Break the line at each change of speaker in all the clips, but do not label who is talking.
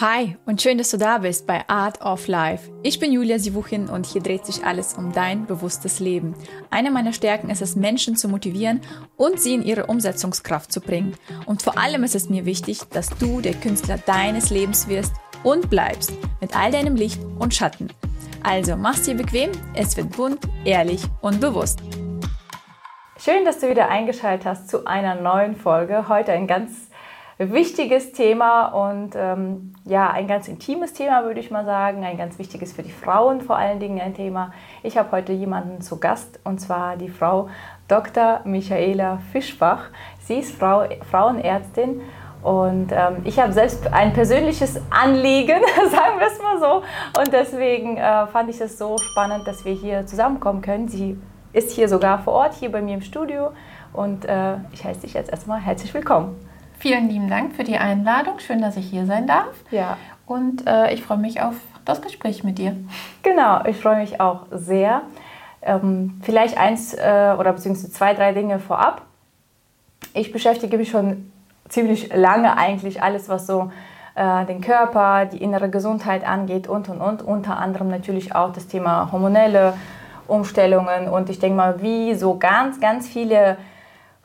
Hi und schön, dass du da bist bei Art of Life. Ich bin Julia Sivuchin und hier dreht sich alles um dein bewusstes Leben. Eine meiner Stärken ist es, Menschen zu motivieren und sie in ihre Umsetzungskraft zu bringen. Und vor allem ist es mir wichtig, dass du der Künstler deines Lebens wirst und bleibst mit all deinem Licht und Schatten. Also mach's dir bequem, es wird bunt, ehrlich und bewusst.
Schön, dass du wieder eingeschaltet hast zu einer neuen Folge. Heute ein ganz wichtiges Thema und ähm, ja, ein ganz intimes Thema, würde ich mal sagen. Ein ganz wichtiges für die Frauen vor allen Dingen ein Thema. Ich habe heute jemanden zu Gast und zwar die Frau Dr. Michaela Fischbach. Sie ist Frau, Frauenärztin und ähm, ich habe selbst ein persönliches Anliegen, sagen wir es mal so. Und deswegen äh, fand ich es so spannend, dass wir hier zusammenkommen können. Sie ist hier sogar vor Ort, hier bei mir im Studio. Und äh, ich heiße dich jetzt erstmal herzlich willkommen.
Vielen lieben Dank für die Einladung. Schön, dass ich hier sein darf.
Ja.
Und äh, ich freue mich auf das Gespräch mit dir.
Genau, ich freue mich auch sehr. Ähm, vielleicht eins äh, oder beziehungsweise zwei, drei Dinge vorab. Ich beschäftige mich schon ziemlich lange eigentlich alles, was so äh, den Körper, die innere Gesundheit angeht und und und. Unter anderem natürlich auch das Thema hormonelle Umstellungen und ich denke mal, wie so ganz, ganz viele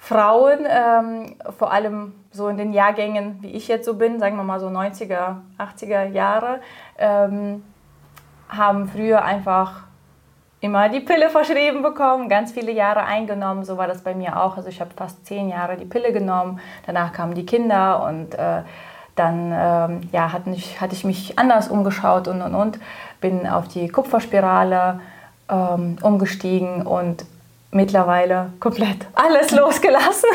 Frauen, ähm, vor allem so in den Jahrgängen, wie ich jetzt so bin, sagen wir mal so 90er, 80er Jahre, ähm, haben früher einfach immer die Pille verschrieben bekommen, ganz viele Jahre eingenommen. So war das bei mir auch. Also ich habe fast zehn Jahre die Pille genommen. Danach kamen die Kinder und äh, dann ähm, ja, hatte, ich, hatte ich mich anders umgeschaut und und und. Bin auf die Kupferspirale ähm, umgestiegen und mittlerweile komplett alles losgelassen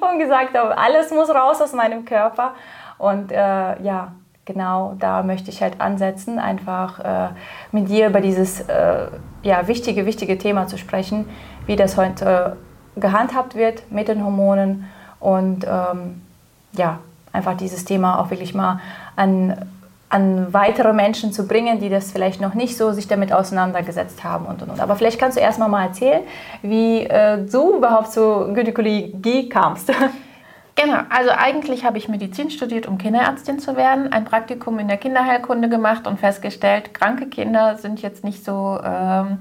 und gesagt habe, alles muss raus aus meinem Körper. Und äh, ja, genau da möchte ich halt ansetzen, einfach äh, mit dir über dieses äh, ja, wichtige, wichtige Thema zu sprechen, wie das heute gehandhabt wird mit den Hormonen und ähm, ja, einfach dieses Thema auch wirklich mal an an weitere Menschen zu bringen, die das vielleicht noch nicht so sich damit auseinandergesetzt haben und und und. Aber vielleicht kannst du erstmal mal erzählen, wie äh, du überhaupt zur Gynäkologie kamst.
Genau, also eigentlich habe ich Medizin studiert, um Kinderärztin zu werden, ein Praktikum in der Kinderheilkunde gemacht und festgestellt, kranke Kinder sind jetzt nicht so ähm,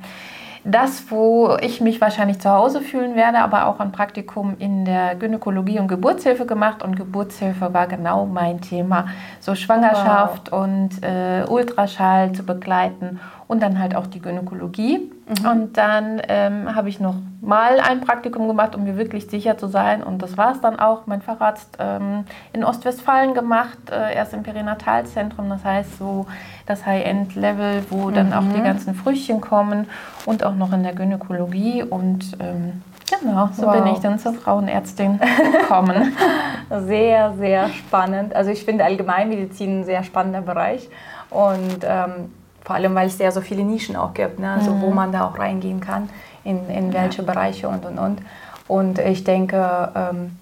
das, wo ich mich wahrscheinlich zu Hause fühlen werde, aber auch ein Praktikum in der Gynäkologie und Geburtshilfe gemacht und Geburtshilfe war genau mein Thema. So Schwangerschaft wow. und äh, Ultraschall zu begleiten und dann halt auch die Gynäkologie. Mhm. Und dann ähm, habe ich noch mal ein Praktikum gemacht, um mir wirklich sicher zu sein. Und das war es dann auch. Mein Facharzt ähm, in Ostwestfalen gemacht, äh, erst im Perinatalzentrum, das heißt so das High-End-Level, wo dann mhm. auch die ganzen Früchtchen kommen und auch noch in der Gynäkologie. Und ähm, genau, so wow. bin ich dann zur Frauenärztin gekommen.
sehr, sehr spannend. Also ich finde Allgemeinmedizin ein sehr spannender Bereich. Und ähm, vor allem, weil es ja so viele Nischen auch gibt, ne? also, mhm. wo man da auch reingehen kann, in, in welche ja. Bereiche und und und. Und ich denke, ähm,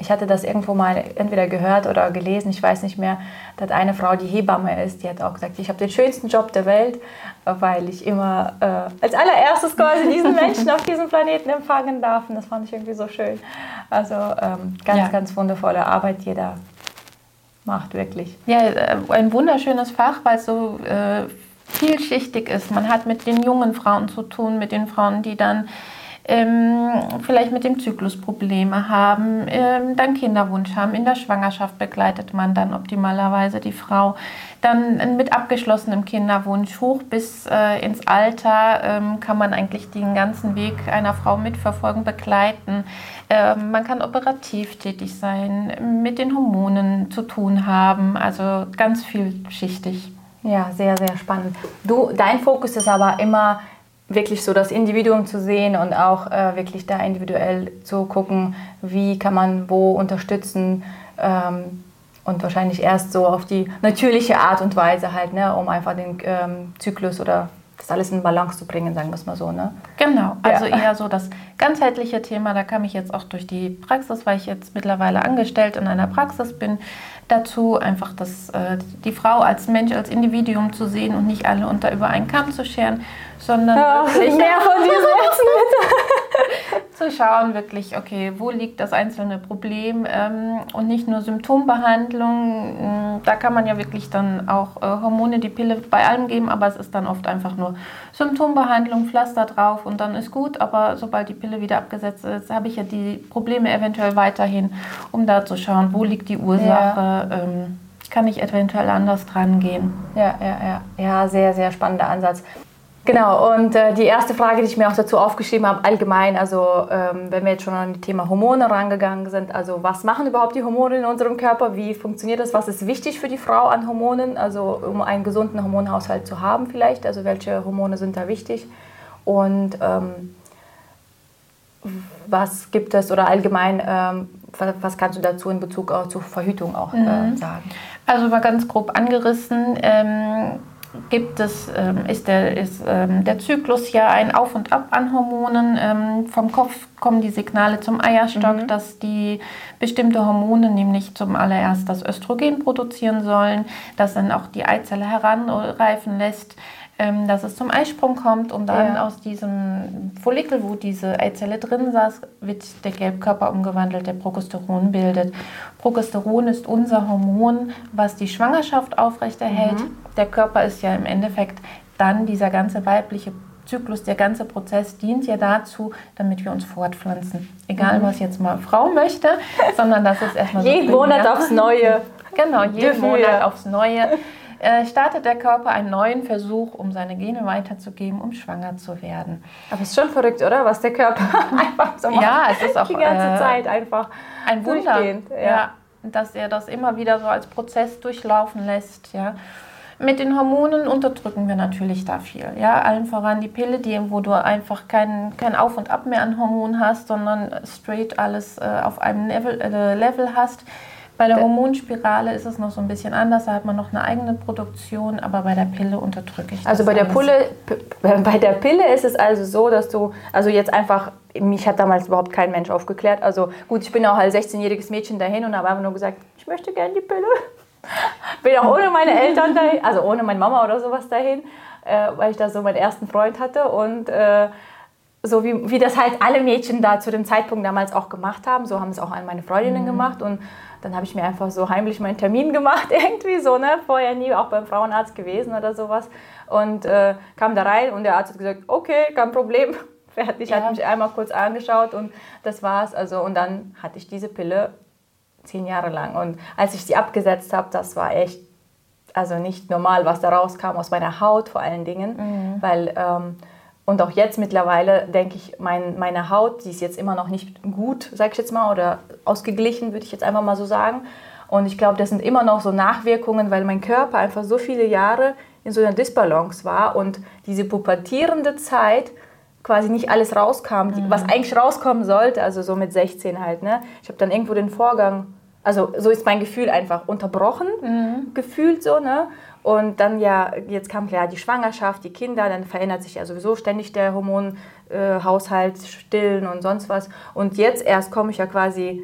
ich hatte das irgendwo mal entweder gehört oder gelesen, ich weiß nicht mehr, dass eine Frau, die Hebamme ist, die hat auch gesagt, ich habe den schönsten Job der Welt, weil ich immer äh, als allererstes quasi diesen Menschen auf diesem Planeten empfangen darf. Und das fand ich irgendwie so schön. Also ähm, ganz, ja. ganz wundervolle Arbeit, die da macht, wirklich.
Ja, äh, ein wunderschönes Fach, weil es so äh, vielschichtig ist. Man hat mit den jungen Frauen zu tun, mit den Frauen, die dann ähm, vielleicht mit dem Zyklus Probleme haben, ähm, dann Kinderwunsch haben. In der Schwangerschaft begleitet man dann optimalerweise die Frau. Dann mit abgeschlossenem Kinderwunsch hoch bis äh, ins Alter ähm, kann man eigentlich den ganzen Weg einer Frau mitverfolgen, begleiten. Ähm, man kann operativ tätig sein, mit den Hormonen zu tun haben, also ganz vielschichtig.
Ja, sehr, sehr spannend. Du, dein Fokus ist aber immer wirklich so das Individuum zu sehen und auch äh, wirklich da individuell zu gucken, wie kann man wo unterstützen ähm, und wahrscheinlich erst so auf die natürliche Art und Weise halt, ne, um einfach den ähm, Zyklus oder das alles in Balance zu bringen, sagen wir es mal so. Ne?
Genau, also ja. eher so das ganzheitliche Thema, da kam ich jetzt auch durch die Praxis, weil ich jetzt mittlerweile angestellt in einer Praxis bin, dazu, einfach das, äh, die Frau als Mensch, als Individuum zu sehen und nicht alle unter über einen Kamm zu scheren, sondern
ja, mehr von diesen
zu schauen wirklich, okay, wo liegt das einzelne Problem ähm, und nicht nur Symptombehandlung. Mm, da kann man ja wirklich dann auch äh, Hormone, die Pille bei allem geben, aber es ist dann oft einfach nur Symptombehandlung, Pflaster drauf und dann ist gut. Aber sobald die Pille wieder abgesetzt ist, habe ich ja die Probleme eventuell weiterhin, um da zu schauen, wo liegt die Ursache. Ja. Ähm, kann ich eventuell anders dran gehen.
Ja, ja, ja. Ja, sehr, sehr spannender Ansatz. Genau, und äh, die erste Frage, die ich mir auch dazu aufgeschrieben habe, allgemein, also ähm, wenn wir jetzt schon an das Thema Hormone rangegangen sind, also was machen überhaupt die Hormone in unserem Körper, wie funktioniert das, was ist wichtig für die Frau an Hormonen, also um einen gesunden Hormonhaushalt zu haben vielleicht, also welche Hormone sind da wichtig und ähm, was gibt es oder allgemein, ähm, was, kannst du dazu in Bezug auch zur Verhütung auch äh, mhm. sagen?
Also mal ganz grob angerissen ähm, gibt es, ähm, ist, der, ist ähm, der Zyklus ja ein Auf und Ab an Hormonen. Ähm, vom Kopf kommen die Signale zum Eierstock, mhm. dass die bestimmte Hormone nämlich zum allererst das Östrogen produzieren sollen, das dann auch die Eizelle heranreifen lässt ähm, dass es zum Eisprung kommt und dann ja. aus diesem Follikel, wo diese Eizelle drin saß, wird der Gelbkörper umgewandelt, der Progesteron bildet. Progesteron ist unser Hormon, was die Schwangerschaft aufrechterhält. Mhm. Der Körper ist ja im Endeffekt dann dieser ganze weibliche Zyklus, der ganze Prozess dient ja dazu, damit wir uns fortpflanzen. Egal, mhm. was jetzt mal Frau möchte, sondern das ist erstmal
Jeden so Monat aufs Neue.
Genau, jeden Monat aufs Neue äh, startet der Körper einen neuen Versuch, um seine Gene weiterzugeben, um schwanger zu werden.
Aber es ist schon verrückt, oder? Was der Körper einfach so macht.
Ja, es ist auch
die ganze äh, Zeit einfach
ein Wunder. Ja. ja. dass er das immer wieder so als Prozess durchlaufen lässt. Ja. Mit den Hormonen unterdrücken wir natürlich da viel. Ja, allen voran die Pille, die, wo du einfach kein, kein Auf und Ab mehr an Hormonen hast, sondern straight alles äh, auf einem Level, äh, Level hast bei der Hormonspirale ist es noch so ein bisschen anders, da hat man noch eine eigene Produktion, aber bei der Pille unterdrücke ich
also das. Also bei der, Pille, bei der Pille ist es also so, dass du, also jetzt einfach, mich hat damals überhaupt kein Mensch aufgeklärt. Also gut, ich bin auch als 16-jähriges Mädchen dahin und habe einfach nur gesagt, ich möchte gerne die Pille. bin auch ohne meine Eltern dahin, also ohne meine Mama oder sowas dahin, äh, weil ich da so meinen ersten Freund hatte und äh, so wie, wie das halt alle Mädchen da zu dem Zeitpunkt damals auch gemacht haben, so haben es auch meine Freundinnen mhm. gemacht und dann habe ich mir einfach so heimlich meinen Termin gemacht, irgendwie so, ne? Vorher nie auch beim Frauenarzt gewesen oder sowas. Und äh, kam da rein und der Arzt hat gesagt, okay, kein Problem, fertig. Ja. Hat mich einmal kurz angeschaut und das war's. Also, und dann hatte ich diese Pille zehn Jahre lang. Und als ich sie abgesetzt habe, das war echt, also nicht normal, was da rauskam aus meiner Haut vor allen Dingen, mhm. weil ähm, und auch jetzt mittlerweile denke ich, mein, meine Haut, die ist jetzt immer noch nicht gut, sag ich jetzt mal, oder ausgeglichen, würde ich jetzt einfach mal so sagen. Und ich glaube, das sind immer noch so Nachwirkungen, weil mein Körper einfach so viele Jahre in so einer Disbalance war und diese pubertierende Zeit quasi nicht alles rauskam, mhm. was eigentlich rauskommen sollte, also so mit 16 halt. Ne? Ich habe dann irgendwo den Vorgang, also so ist mein Gefühl einfach unterbrochen, mhm. gefühlt so. Ne? Und dann ja, jetzt kam klar die Schwangerschaft, die Kinder, dann verändert sich ja sowieso ständig der Hormonhaushalt, äh, Stillen und sonst was. Und jetzt erst komme ich ja quasi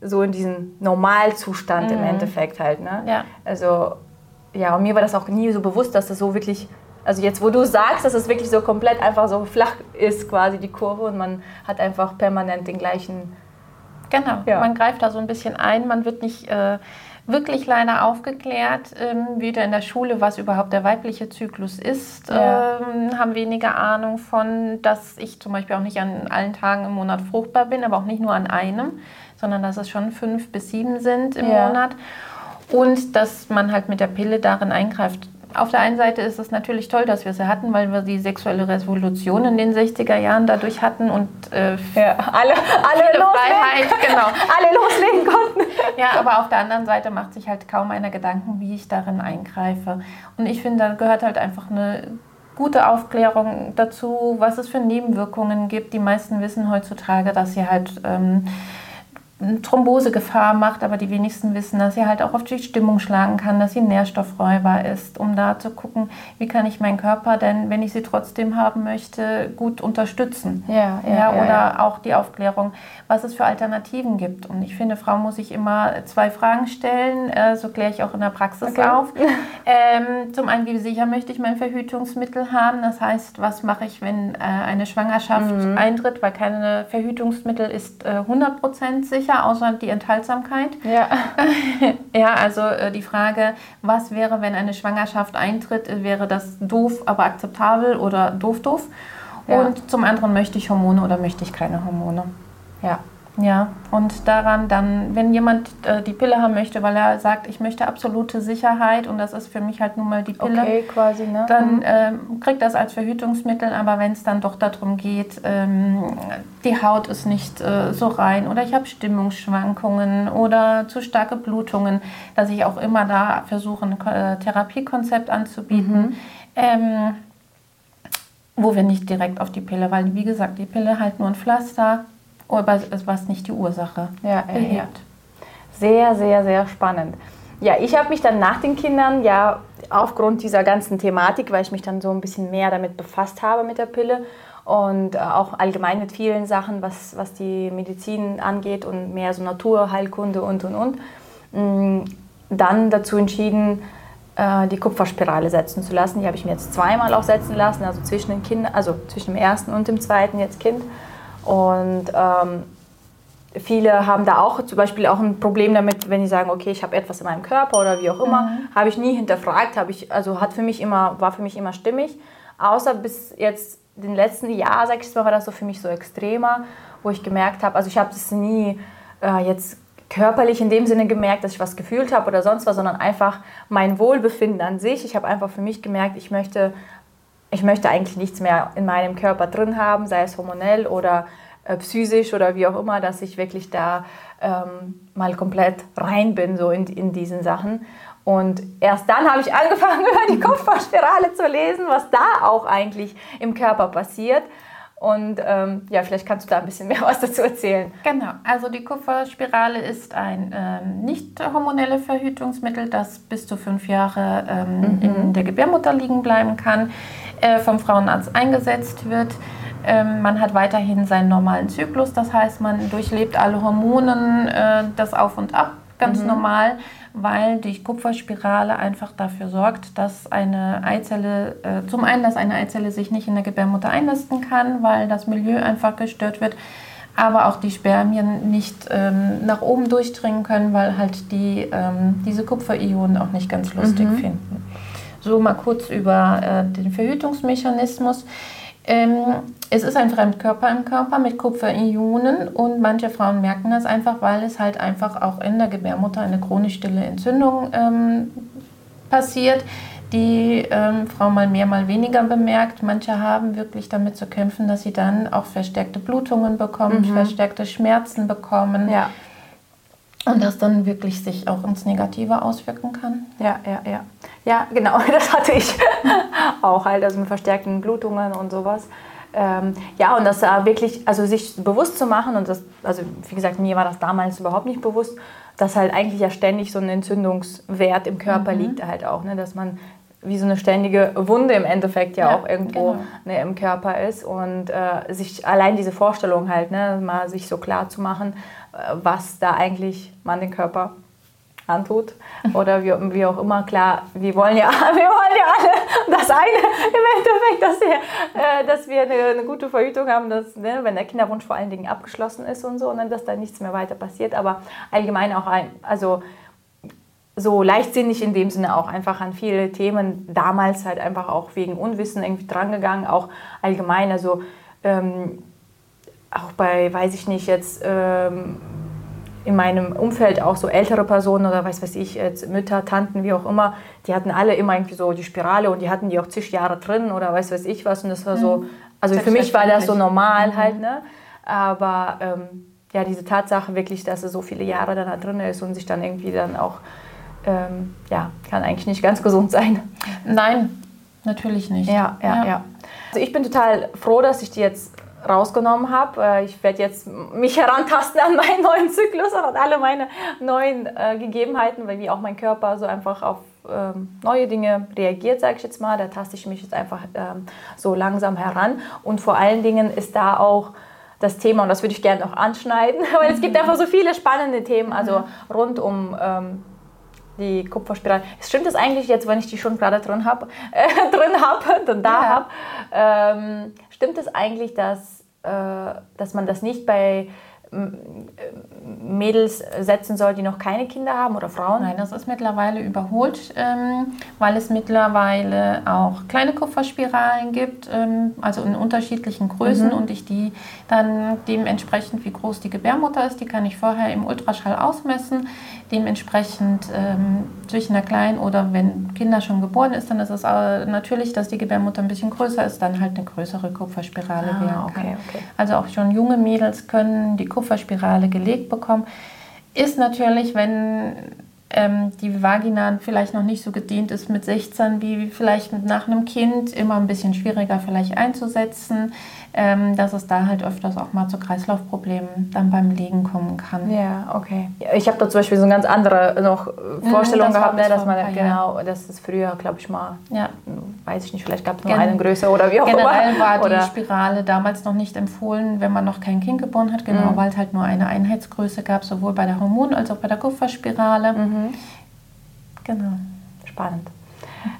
so in diesen Normalzustand mhm. im Endeffekt halt. Ne? Ja. Also ja, und mir war das auch nie so bewusst, dass das so wirklich, also jetzt wo du sagst, dass es wirklich so komplett einfach so flach ist quasi die Kurve und man hat einfach permanent den gleichen...
Genau, ja. man greift da so ein bisschen ein, man wird nicht... Äh, wirklich leider aufgeklärt, ähm, wieder in der Schule, was überhaupt der weibliche Zyklus ist, ja. ähm, haben weniger Ahnung von, dass ich zum Beispiel auch nicht an allen Tagen im Monat fruchtbar bin, aber auch nicht nur an einem, sondern dass es schon fünf bis sieben sind im ja. Monat. Und dass man halt mit der Pille darin eingreift, auf der einen Seite ist es natürlich toll, dass wir sie hatten, weil wir die sexuelle Revolution in den 60er Jahren dadurch hatten und äh,
ja, alle, alle Freiheit, genau. alle loslegen konnten.
Ja, aber auf der anderen Seite macht sich halt kaum einer Gedanken, wie ich darin eingreife. Und ich finde, da gehört halt einfach eine gute Aufklärung dazu, was es für Nebenwirkungen gibt. Die meisten wissen heutzutage, dass sie halt ähm, Thrombosegefahr macht, aber die wenigsten wissen, dass sie halt auch auf die Stimmung schlagen kann, dass sie nährstoffräuber ist, um da zu gucken, wie kann ich meinen Körper denn, wenn ich sie trotzdem haben möchte, gut unterstützen. Ja, ja, ja oder ja, auch die Aufklärung, was es für Alternativen gibt. Und ich finde, Frau muss sich immer zwei Fragen stellen, äh, so kläre ich auch in der Praxis okay. auf. Ähm, zum einen, wie sicher möchte ich mein Verhütungsmittel haben? Das heißt, was mache ich, wenn äh, eine Schwangerschaft mhm. eintritt, weil keine Verhütungsmittel ist äh, 100% sicher sicher, außer die Enthaltsamkeit. Ja, ja also äh, die Frage, was wäre, wenn eine Schwangerschaft eintritt, wäre das doof, aber akzeptabel oder doof, doof? Ja. Und zum anderen möchte ich Hormone oder möchte ich keine Hormone? Ja. Ja, und daran dann, wenn jemand äh, die Pille haben möchte, weil er sagt, ich möchte absolute Sicherheit und das ist für mich halt nun mal die Pille, okay, quasi, ne? dann äh, kriegt das als Verhütungsmittel, aber wenn es dann doch darum geht, ähm, die Haut ist nicht äh, so rein oder ich habe Stimmungsschwankungen oder zu starke Blutungen, dass ich auch immer da versuche, ein äh, Therapiekonzept anzubieten. Mhm. Ähm, wo wir nicht direkt auf die Pille, weil wie gesagt, die Pille halt nur ein Pflaster, aber was nicht die Ursache ja,
ja, Sehr, sehr, sehr spannend. Ja, ich habe mich dann nach den Kindern ja aufgrund dieser ganzen Thematik, weil ich mich dann so ein bisschen mehr damit befasst habe mit der Pille und äh, auch allgemein mit vielen Sachen, was, was die Medizin angeht und mehr so Naturheilkunde und und und, mm, dann dazu entschieden, äh, die Kupferspirale setzen zu lassen. Die habe ich mir jetzt zweimal auch setzen lassen, also zwischen den Kindern, also zwischen dem ersten und dem zweiten jetzt Kind. Und ähm, viele haben da auch zum Beispiel auch ein Problem damit, wenn sie sagen, okay, ich habe etwas in meinem Körper oder wie auch immer, mhm. habe ich nie hinterfragt, habe ich, also hat für mich immer, war für mich immer stimmig. Außer bis jetzt den letzten Jahr, sag ich mal, war das so für mich so extremer, wo ich gemerkt habe, also ich habe das nie äh, jetzt körperlich in dem Sinne gemerkt, dass ich was gefühlt habe oder sonst was, sondern einfach mein Wohlbefinden an sich. Ich habe einfach für mich gemerkt, ich möchte ich möchte eigentlich nichts mehr in meinem Körper drin haben, sei es hormonell oder äh, psychisch oder wie auch immer, dass ich wirklich da ähm, mal komplett rein bin, so in, in diesen Sachen. Und erst dann habe ich angefangen, über die Kupferspirale zu lesen, was da auch eigentlich im Körper passiert. Und ähm, ja, vielleicht kannst du da ein bisschen mehr was dazu erzählen.
Genau, also die Kupferspirale ist ein ähm, nicht hormonelles Verhütungsmittel, das bis zu fünf Jahre ähm, mhm. in der Gebärmutter liegen bleiben kann äh, vom Frauenarzt eingesetzt wird. Ähm, man hat weiterhin seinen normalen Zyklus, das heißt, man durchlebt alle Hormonen, äh, das Auf und Ab ganz mhm. normal, weil die Kupferspirale einfach dafür sorgt, dass eine Eizelle, äh, zum einen, dass eine Eizelle sich nicht in der Gebärmutter einnisten kann, weil das Milieu einfach gestört wird, aber auch die Spermien nicht ähm, nach oben durchdringen können, weil halt die, ähm, diese Kupferionen auch nicht ganz lustig mhm. finden. So mal kurz über äh, den Verhütungsmechanismus. Ähm, es ist ein Fremdkörper im Körper mit Kupferionen und manche Frauen merken das einfach, weil es halt einfach auch in der Gebärmutter eine chronisch stille Entzündung ähm, passiert, die ähm, Frau mal mehr, mal weniger bemerkt. Manche haben wirklich damit zu kämpfen, dass sie dann auch verstärkte Blutungen bekommen, mhm. verstärkte Schmerzen bekommen. Ja. Und das dann wirklich sich auch ins Negative auswirken kann.
Ja, ja, ja. Ja, genau, das hatte ich auch halt, also mit verstärkten Blutungen und sowas. Ähm, ja, und das äh, wirklich, also sich bewusst zu machen, und das, also wie gesagt, mir war das damals überhaupt nicht bewusst, dass halt eigentlich ja ständig so ein Entzündungswert im Körper mhm. liegt halt auch, ne, dass man wie so eine ständige Wunde im Endeffekt ja, ja auch irgendwo genau. ne, im Körper ist und äh, sich allein diese Vorstellung halt, ne, mal sich so klar zu machen, was da eigentlich man den Körper antut oder wie, wie auch immer. Klar, wir wollen ja, wir wollen ja alle das eine im Endeffekt, dass wir, äh, dass wir eine, eine, gute Verhütung haben, dass, ne, wenn der Kinderwunsch vor allen Dingen abgeschlossen ist und so, und ne, dass da nichts mehr weiter passiert. Aber allgemein auch ein, also so leichtsinnig in dem Sinne auch einfach an viele Themen damals halt einfach auch wegen Unwissen irgendwie drangegangen, auch allgemein, also ähm, auch bei, weiß ich nicht, jetzt ähm, in meinem Umfeld auch so ältere Personen oder weiß was ich, jetzt Mütter, Tanten, wie auch immer, die hatten alle immer irgendwie so die Spirale und die hatten die auch zig Jahre drin oder weiß was ich was und das war so, mhm. also für mich war das so normal mhm. halt, ne? Aber ähm, ja, diese Tatsache wirklich, dass er so viele Jahre dann da drin ist und sich dann irgendwie dann auch, ähm, ja, kann eigentlich nicht ganz gesund sein.
Nein, natürlich nicht.
Ja, ja, ja. ja. Also ich bin total froh, dass ich die jetzt rausgenommen habe. Äh, ich werde jetzt mich herantasten an meinen neuen Zyklus und an alle meine neuen äh, Gegebenheiten, weil wie auch mein Körper so einfach auf ähm, neue Dinge reagiert, sage ich jetzt mal. Da taste ich mich jetzt einfach ähm, so langsam heran. Und vor allen Dingen ist da auch das Thema, und das würde ich gerne noch anschneiden, weil es gibt mhm. einfach so viele spannende Themen, also mhm. rund um ähm, die Kupferspirale. Stimmt das eigentlich jetzt, wenn ich die schon gerade drin habe, äh, drin habe und da ja. habe? Ähm, stimmt es das eigentlich, dass, dass man das nicht bei Mädels setzen soll, die noch keine Kinder haben oder Frauen?
Nein, das ist mittlerweile überholt, ähm, weil es mittlerweile auch kleine Kupferspiralen gibt, ähm, also in unterschiedlichen Größen mhm. und ich die dann dementsprechend, wie groß die Gebärmutter ist, die kann ich vorher im Ultraschall ausmessen. Dementsprechend ähm, zwischen einer kleinen oder wenn Kinder schon geboren ist, dann ist es natürlich, dass die Gebärmutter ein bisschen größer ist, dann halt eine größere Kupferspirale ah, werden kann. Okay, okay. Also auch schon junge Mädels können die Kupferspirale gelegt bekommen. Ist natürlich, wenn ähm, die Vagina vielleicht noch nicht so gedehnt ist mit 16 wie vielleicht nach einem Kind, immer ein bisschen schwieriger vielleicht einzusetzen ähm, dass es da halt öfters auch mal zu Kreislaufproblemen dann beim Liegen kommen kann.
Ja, okay. Ich habe da zum Beispiel so eine ganz andere noch mhm, Vorstellung das gehabt, ne, dass man genau, das ist früher, glaube ich mal, ja. weiß ich nicht, vielleicht gab es nur Gen eine Größe oder wie auch
immer. Generell war oder die Spirale damals noch nicht empfohlen, wenn man noch kein Kind geboren hat, genau, mhm. weil es halt nur eine Einheitsgröße gab, sowohl bei der Hormon- als auch bei der Kupferspirale. Mhm.
Genau. Spannend.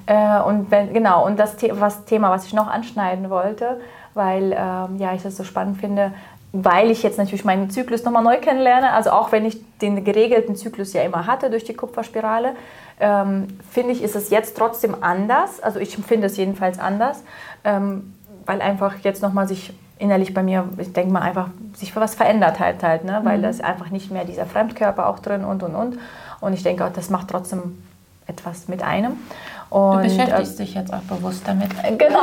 Äh, und wenn, genau, und das The was, Thema, was ich noch anschneiden wollte, weil ähm, ja, ich das so spannend finde, weil ich jetzt natürlich meinen Zyklus nochmal neu kennenlerne. Also auch wenn ich den geregelten Zyklus ja immer hatte durch die Kupferspirale, ähm, finde ich, ist es jetzt trotzdem anders. Also ich finde es jedenfalls anders, ähm, weil einfach jetzt nochmal sich innerlich bei mir, ich denke mal einfach, sich was verändert halt halt, ne? weil mhm. das einfach nicht mehr dieser Fremdkörper auch drin und und und. Und ich denke das macht trotzdem etwas mit einem.
Und, du beschäftigst äh, dich jetzt auch bewusst damit.
Genau.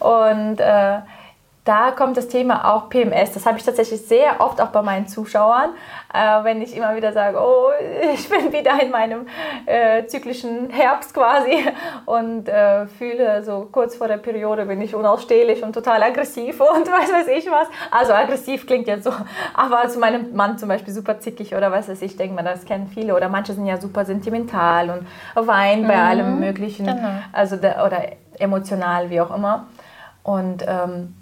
Und äh, da kommt das Thema auch PMS. Das habe ich tatsächlich sehr oft auch bei meinen Zuschauern, äh, wenn ich immer wieder sage, oh, ich bin wieder in meinem äh, zyklischen Herbst quasi und äh, fühle so kurz vor der Periode bin ich unausstehlich und total aggressiv und weiß weiß ich was. Also aggressiv klingt jetzt so, aber zu meinem Mann zum Beispiel super zickig oder was weiß ich, denke mal, das kennen viele oder manche sind ja super sentimental und weinen bei mhm, allem möglichen, genau. also oder emotional, wie auch immer. Und ähm,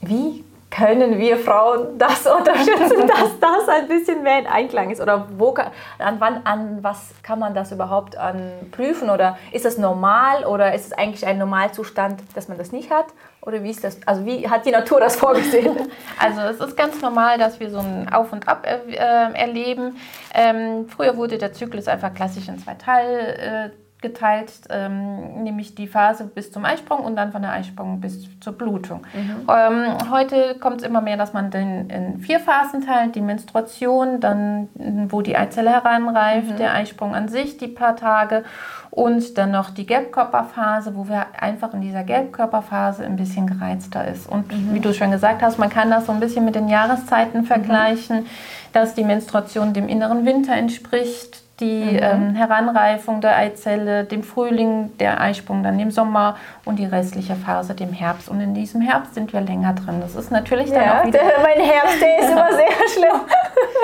wie können wir Frauen das unterstützen, dass das ein bisschen mehr in Einklang ist? Oder wo an, wann, an was kann man das überhaupt an prüfen? Oder ist das normal oder ist es eigentlich ein Normalzustand, dass man das nicht hat? Oder wie ist das? Also wie hat die Natur das vorgesehen?
Also es ist ganz normal, dass wir so ein Auf und Ab äh, erleben. Ähm, früher wurde der Zyklus einfach klassisch in zwei Teile äh, geteilt, ähm, nämlich die Phase bis zum Eisprung und dann von der Eisprung bis zur Blutung. Mhm. Ähm, heute kommt es immer mehr, dass man den in vier Phasen teilt, die Menstruation, dann wo die Eizelle heranreift, mhm. der Eisprung an sich, die paar Tage und dann noch die Gelbkörperphase, wo wir einfach in dieser Gelbkörperphase ein bisschen gereizter ist. Und mhm. wie du schon gesagt hast, man kann das so ein bisschen mit den Jahreszeiten vergleichen, dass die Menstruation dem inneren Winter entspricht, die mhm. ähm, Heranreifung der Eizelle, dem Frühling, der Eisprung, dann dem Sommer und die restliche Phase dem Herbst. Und in diesem Herbst sind wir länger drin. Das ist natürlich dann ja, auch wieder...
Der, mein Herbst, der ist immer sehr schlimm.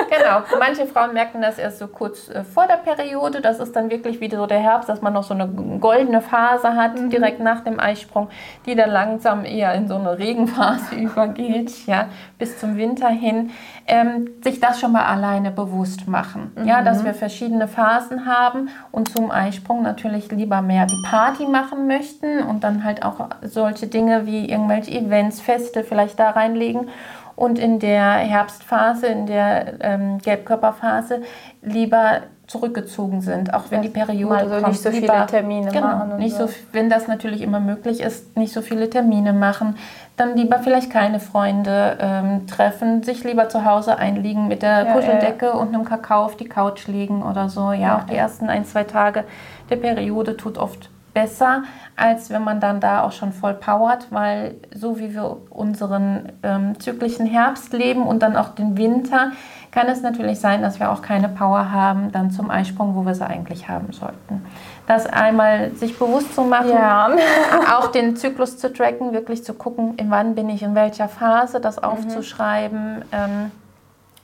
genau, manche Frauen merken das erst so kurz äh, vor der Periode. Das ist dann wirklich wieder so der Herbst, dass man noch so eine goldene Phase hat, mhm. direkt nach dem Eisprung, die dann langsam eher in so eine Regenphase übergeht, ja, bis zum Winter hin. Ähm, sich das schon mal alleine bewusst machen. Mhm. Ja, dass wir verschiedene verschiedene Phasen haben und zum Eisprung natürlich lieber mehr die Party machen möchten und dann halt auch solche Dinge wie irgendwelche Events, Feste vielleicht da reinlegen und in der Herbstphase, in der ähm, Gelbkörperphase lieber zurückgezogen sind, auch wenn die Periode
also kommt. nicht so lieber, viele Termine
genau, machen. nicht so. so. wenn das natürlich immer möglich ist, nicht so viele Termine machen, dann lieber vielleicht keine Freunde ähm, treffen, sich lieber zu Hause einliegen mit der ja, Kuscheldecke ja. und einem Kakao auf die Couch legen oder so. Ja, ja, auch die ersten ein, zwei Tage der Periode tut oft besser, als wenn man dann da auch schon voll powert, weil so wie wir unseren ähm, zyklischen Herbst leben und dann auch den Winter, kann es natürlich sein, dass wir auch keine Power haben, dann zum Eisprung, wo wir sie eigentlich haben sollten. Das einmal sich bewusst zu machen, ja. auch den Zyklus zu tracken, wirklich zu gucken, in wann bin ich in welcher Phase, das mhm. aufzuschreiben, ähm,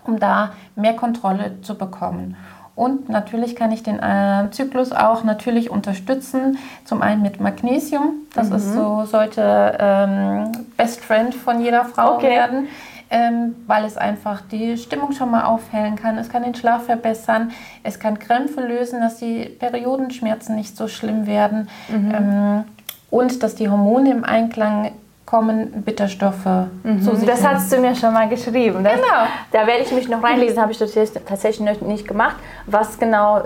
um da mehr Kontrolle zu bekommen. Und natürlich kann ich den äh, Zyklus auch natürlich unterstützen. Zum einen mit Magnesium. Das mhm. ist so, sollte ähm, Best Friend von jeder Frau okay. werden ähm, weil es einfach die Stimmung schon mal aufhellen kann. Es kann den Schlaf verbessern, es kann Krämpfe lösen, dass die Periodenschmerzen nicht so schlimm werden mhm. ähm, und dass die Hormone im Einklang kommen, Bitterstoffe
mhm. zu sich Das hast du mir schon mal geschrieben. Das, genau. Da werde ich mich noch reinlesen, habe ich das tatsächlich nicht gemacht. Was genau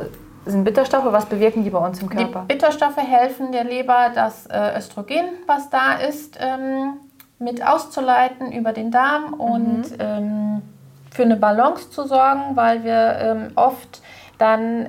sind Bitterstoffe? Was bewirken die bei uns im Körper?
Die Bitterstoffe helfen der Leber, das äh, Östrogen, was da ist, ähm, mit auszuleiten über den Darm und mhm. ähm, für eine Balance zu sorgen, weil wir ähm, oft dann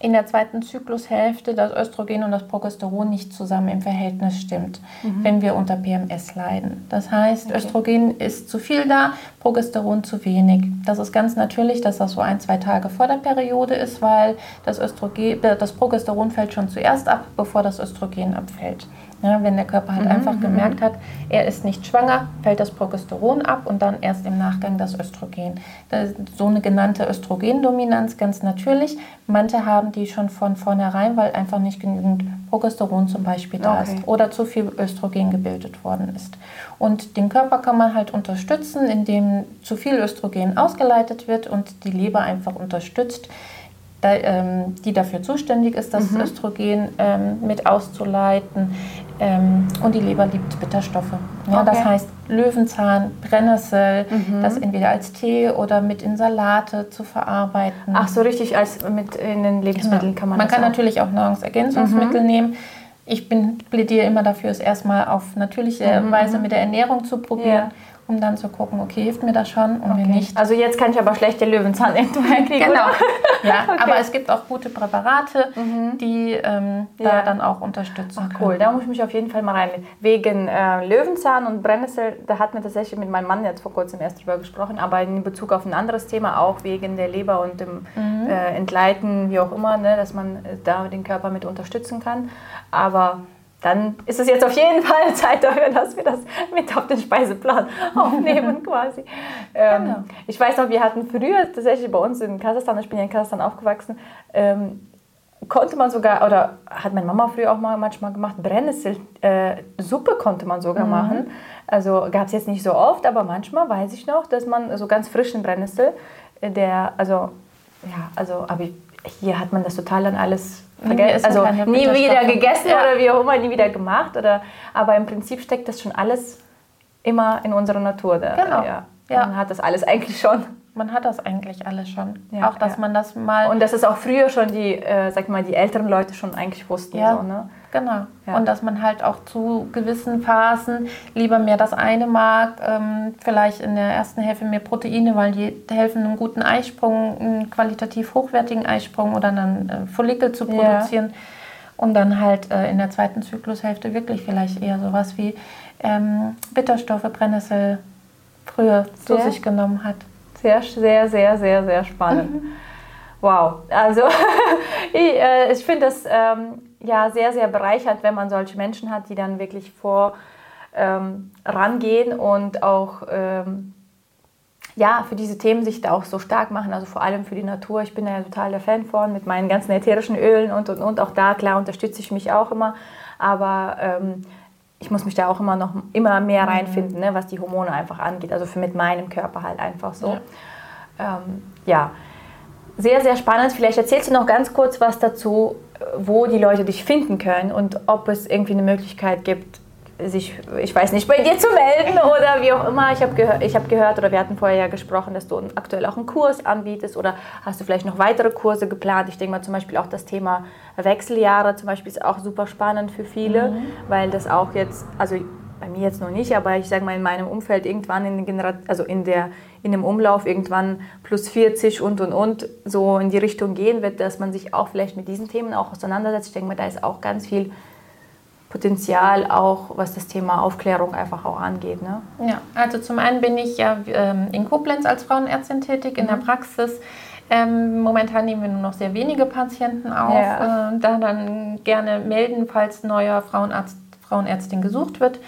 in der zweiten Zyklushälfte das Östrogen und das Progesteron nicht zusammen im Verhältnis stimmt, mhm. wenn wir unter PMS leiden. Das heißt, okay. Östrogen ist zu viel da, Progesteron zu wenig. Das ist ganz natürlich, dass das so ein, zwei Tage vor der Periode ist, weil das, Östrogen, das Progesteron fällt schon zuerst ab, bevor das Östrogen abfällt. Ja, wenn der Körper halt mhm, einfach mhm, gemerkt hat, er ist nicht schwanger, fällt das Progesteron ab und dann erst im Nachgang das Östrogen. Das so eine genannte Östrogendominanz, ganz natürlich. Manche haben die schon von vornherein, weil einfach nicht genügend Progesteron zum Beispiel da okay. ist oder zu viel Östrogen gebildet worden ist. Und den Körper kann man halt unterstützen, indem zu viel Östrogen ausgeleitet wird und die Leber einfach unterstützt, ähm, die dafür zuständig ist, das mhm. Östrogen ähm, mit auszuleiten. Ähm, und die Leber liebt Bitterstoffe. Ja, okay. Das heißt Löwenzahn, Brennnessel, mhm. das entweder als Tee oder mit in Salate zu verarbeiten.
Ach so, richtig als mit in den Lebensmitteln
genau.
kann man
Man kann auch. natürlich auch Nahrungsergänzungsmittel mhm. nehmen. Ich bin, plädiere immer dafür, es erstmal auf natürliche mhm. Weise mit der Ernährung zu probieren. Ja um dann zu gucken, okay, hilft mir das schon und okay. mir nicht.
Also jetzt kann ich aber schlechte Löwenzahn irgendwo herkriegen,
Genau, ja, okay. aber es gibt auch gute Präparate, mhm. die ähm, ja. da dann auch unterstützen Ach,
cool, da muss ich mich auf jeden Fall mal rein. Wegen äh, Löwenzahn und Brennnessel, da hat mir tatsächlich mit meinem Mann jetzt vor kurzem erst drüber gesprochen, aber in Bezug auf ein anderes Thema, auch wegen der Leber und dem mhm. äh, Entgleiten, wie auch immer, ne, dass man äh, da den Körper mit unterstützen kann. Aber dann ist es jetzt auf jeden Fall Zeit dafür, dass wir das mit auf den Speiseplan aufnehmen quasi. Ähm, genau. Ich weiß noch, wir hatten früher tatsächlich bei uns in Kasachstan, ich bin ja in Kasachstan aufgewachsen, ähm, konnte man sogar, oder hat meine Mama früher auch mal manchmal gemacht, Brennnesselsuppe äh, konnte man sogar mhm. machen. Also gab es jetzt nicht so oft, aber manchmal weiß ich noch, dass man so ganz frischen Brennnessel, äh, der, also, ja, also, aber hier hat man das total dann alles vergessen, also nie wieder gegessen ja. oder wie auch immer, nie wieder gemacht. Oder, aber im Prinzip steckt das schon alles immer in unserer Natur. Da, genau. Ja. Ja. Man hat das alles eigentlich schon.
Man hat das eigentlich alles schon. Ja, auch, dass ja. man das mal...
Und dass es auch früher schon die, äh, sag mal, die älteren Leute schon eigentlich wussten.
Ja, so, ne? Genau. Ja. Und dass man halt auch zu gewissen Phasen lieber mehr das eine mag, ähm, vielleicht in der ersten Hälfte mehr Proteine, weil die helfen, einen guten Eisprung, einen qualitativ hochwertigen Eisprung oder einen äh, Follikel zu produzieren. Und dann halt äh, in der zweiten Zyklushälfte wirklich vielleicht eher sowas wie ähm, Bitterstoffe, Brennnessel, früher zu sich genommen hat.
Sehr, sehr, sehr, sehr, sehr spannend. Mhm. Wow, also ich, äh, ich finde das ähm, ja sehr, sehr bereichernd, wenn man solche Menschen hat, die dann wirklich vor ähm, rangehen und auch ähm, ja, für diese Themen sich da auch so stark machen, also vor allem für die Natur. Ich bin da ja total der Fan von, mit meinen ganzen ätherischen Ölen und und und. Auch da, klar, unterstütze ich mich auch immer. Aber ähm, ich muss mich da auch immer noch immer mehr mhm. reinfinden, ne, was die Hormone einfach angeht. Also für mit meinem Körper halt einfach so. Ja. Ähm, ja. Sehr, sehr spannend. Vielleicht erzählst du noch ganz kurz was dazu, wo die Leute dich finden können und ob es irgendwie eine Möglichkeit gibt, sich, ich weiß nicht, bei dir zu melden oder wie auch immer. Ich habe gehör, hab gehört oder wir hatten vorher ja gesprochen, dass du aktuell auch einen Kurs anbietest oder hast du vielleicht noch weitere Kurse geplant? Ich denke mal zum Beispiel auch das Thema Wechseljahre zum Beispiel ist auch super spannend für viele, mhm. weil das auch jetzt, also bei mir jetzt noch nicht, aber ich sage mal in meinem Umfeld irgendwann in, Generat also in, der, in dem Umlauf irgendwann plus 40 und und und so in die Richtung gehen wird, dass man sich auch vielleicht mit diesen Themen auch auseinandersetzt. Ich denke mal, da ist auch ganz viel Potenzial auch, was das Thema Aufklärung einfach auch angeht. Ne?
Ja, also zum einen bin ich ja ähm, in Koblenz als Frauenärztin tätig in der mhm. Praxis. Ähm, momentan nehmen wir nur noch sehr wenige Patienten auf. Ja. Äh, da dann gerne melden, falls neuer Frauenarzt, Frauenärztin gesucht wird.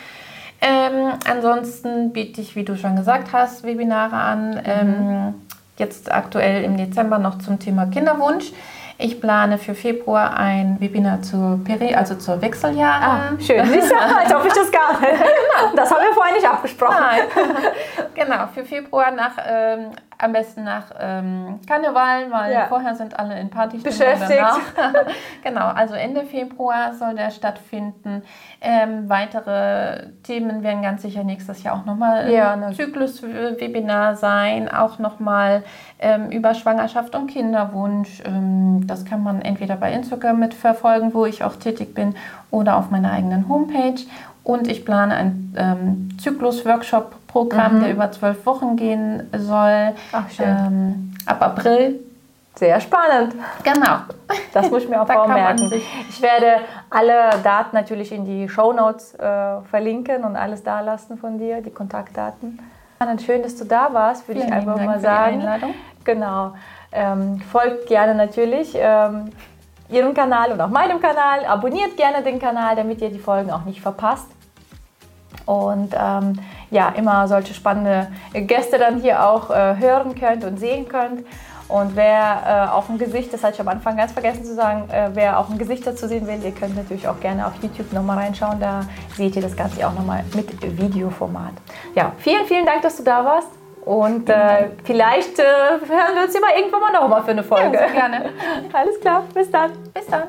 Ähm, ansonsten biete ich, wie du schon gesagt hast, Webinare an. Mhm. Ähm, jetzt aktuell im Dezember noch zum Thema Kinderwunsch. Ich plane für Februar ein Webinar zur Peri, also zur Wechseljahre. Ah,
schön. Siehst du, als ob ich das gar nicht. genau. Das haben wir vorher nicht abgesprochen. Nein.
genau, für Februar nach ähm, am besten nach ähm, Karneval, weil ja. vorher sind alle in Partystimmung.
Beschäftigt.
genau, also Ende Februar soll der stattfinden. Ähm, weitere Themen werden ganz sicher nächstes Jahr auch nochmal ja, ein Zyklus-Webinar sein, auch nochmal ähm, über Schwangerschaft und Kinderwunsch. Ähm, das kann man entweder bei Instagram mitverfolgen, wo ich auch tätig bin, oder auf meiner eigenen Homepage. Und ich plane ein ähm, Zyklus-Workshop-Programm, mhm. der über zwölf Wochen gehen soll.
Ach, schön. Ähm,
ab April.
Sehr spannend.
Genau.
Das muss ich mir auch vormerken. Ich werde alle Daten natürlich in die Show Notes äh, verlinken und alles da lassen von dir, die Kontaktdaten. Schön, dass du da warst, würde ich einfach mal sagen. Genau. Ähm, folgt gerne natürlich. Ähm, Ihrem Kanal und auch meinem Kanal. Abonniert gerne den Kanal, damit ihr die Folgen auch nicht verpasst und ähm, ja, immer solche spannende Gäste dann hier auch äh, hören könnt und sehen könnt. Und wer äh, auch ein Gesicht, das hatte ich am Anfang ganz vergessen zu sagen, äh, wer auch ein Gesicht dazu sehen will, ihr könnt natürlich auch gerne auf YouTube nochmal reinschauen. Da seht ihr das Ganze auch nochmal mit Videoformat. Ja, vielen, vielen Dank, dass du da warst. Und äh, vielleicht äh, hören wir uns immer irgendwann mal nochmal für eine Folge.
Ja, gerne.
Alles klar, bis dann.
Bis dann.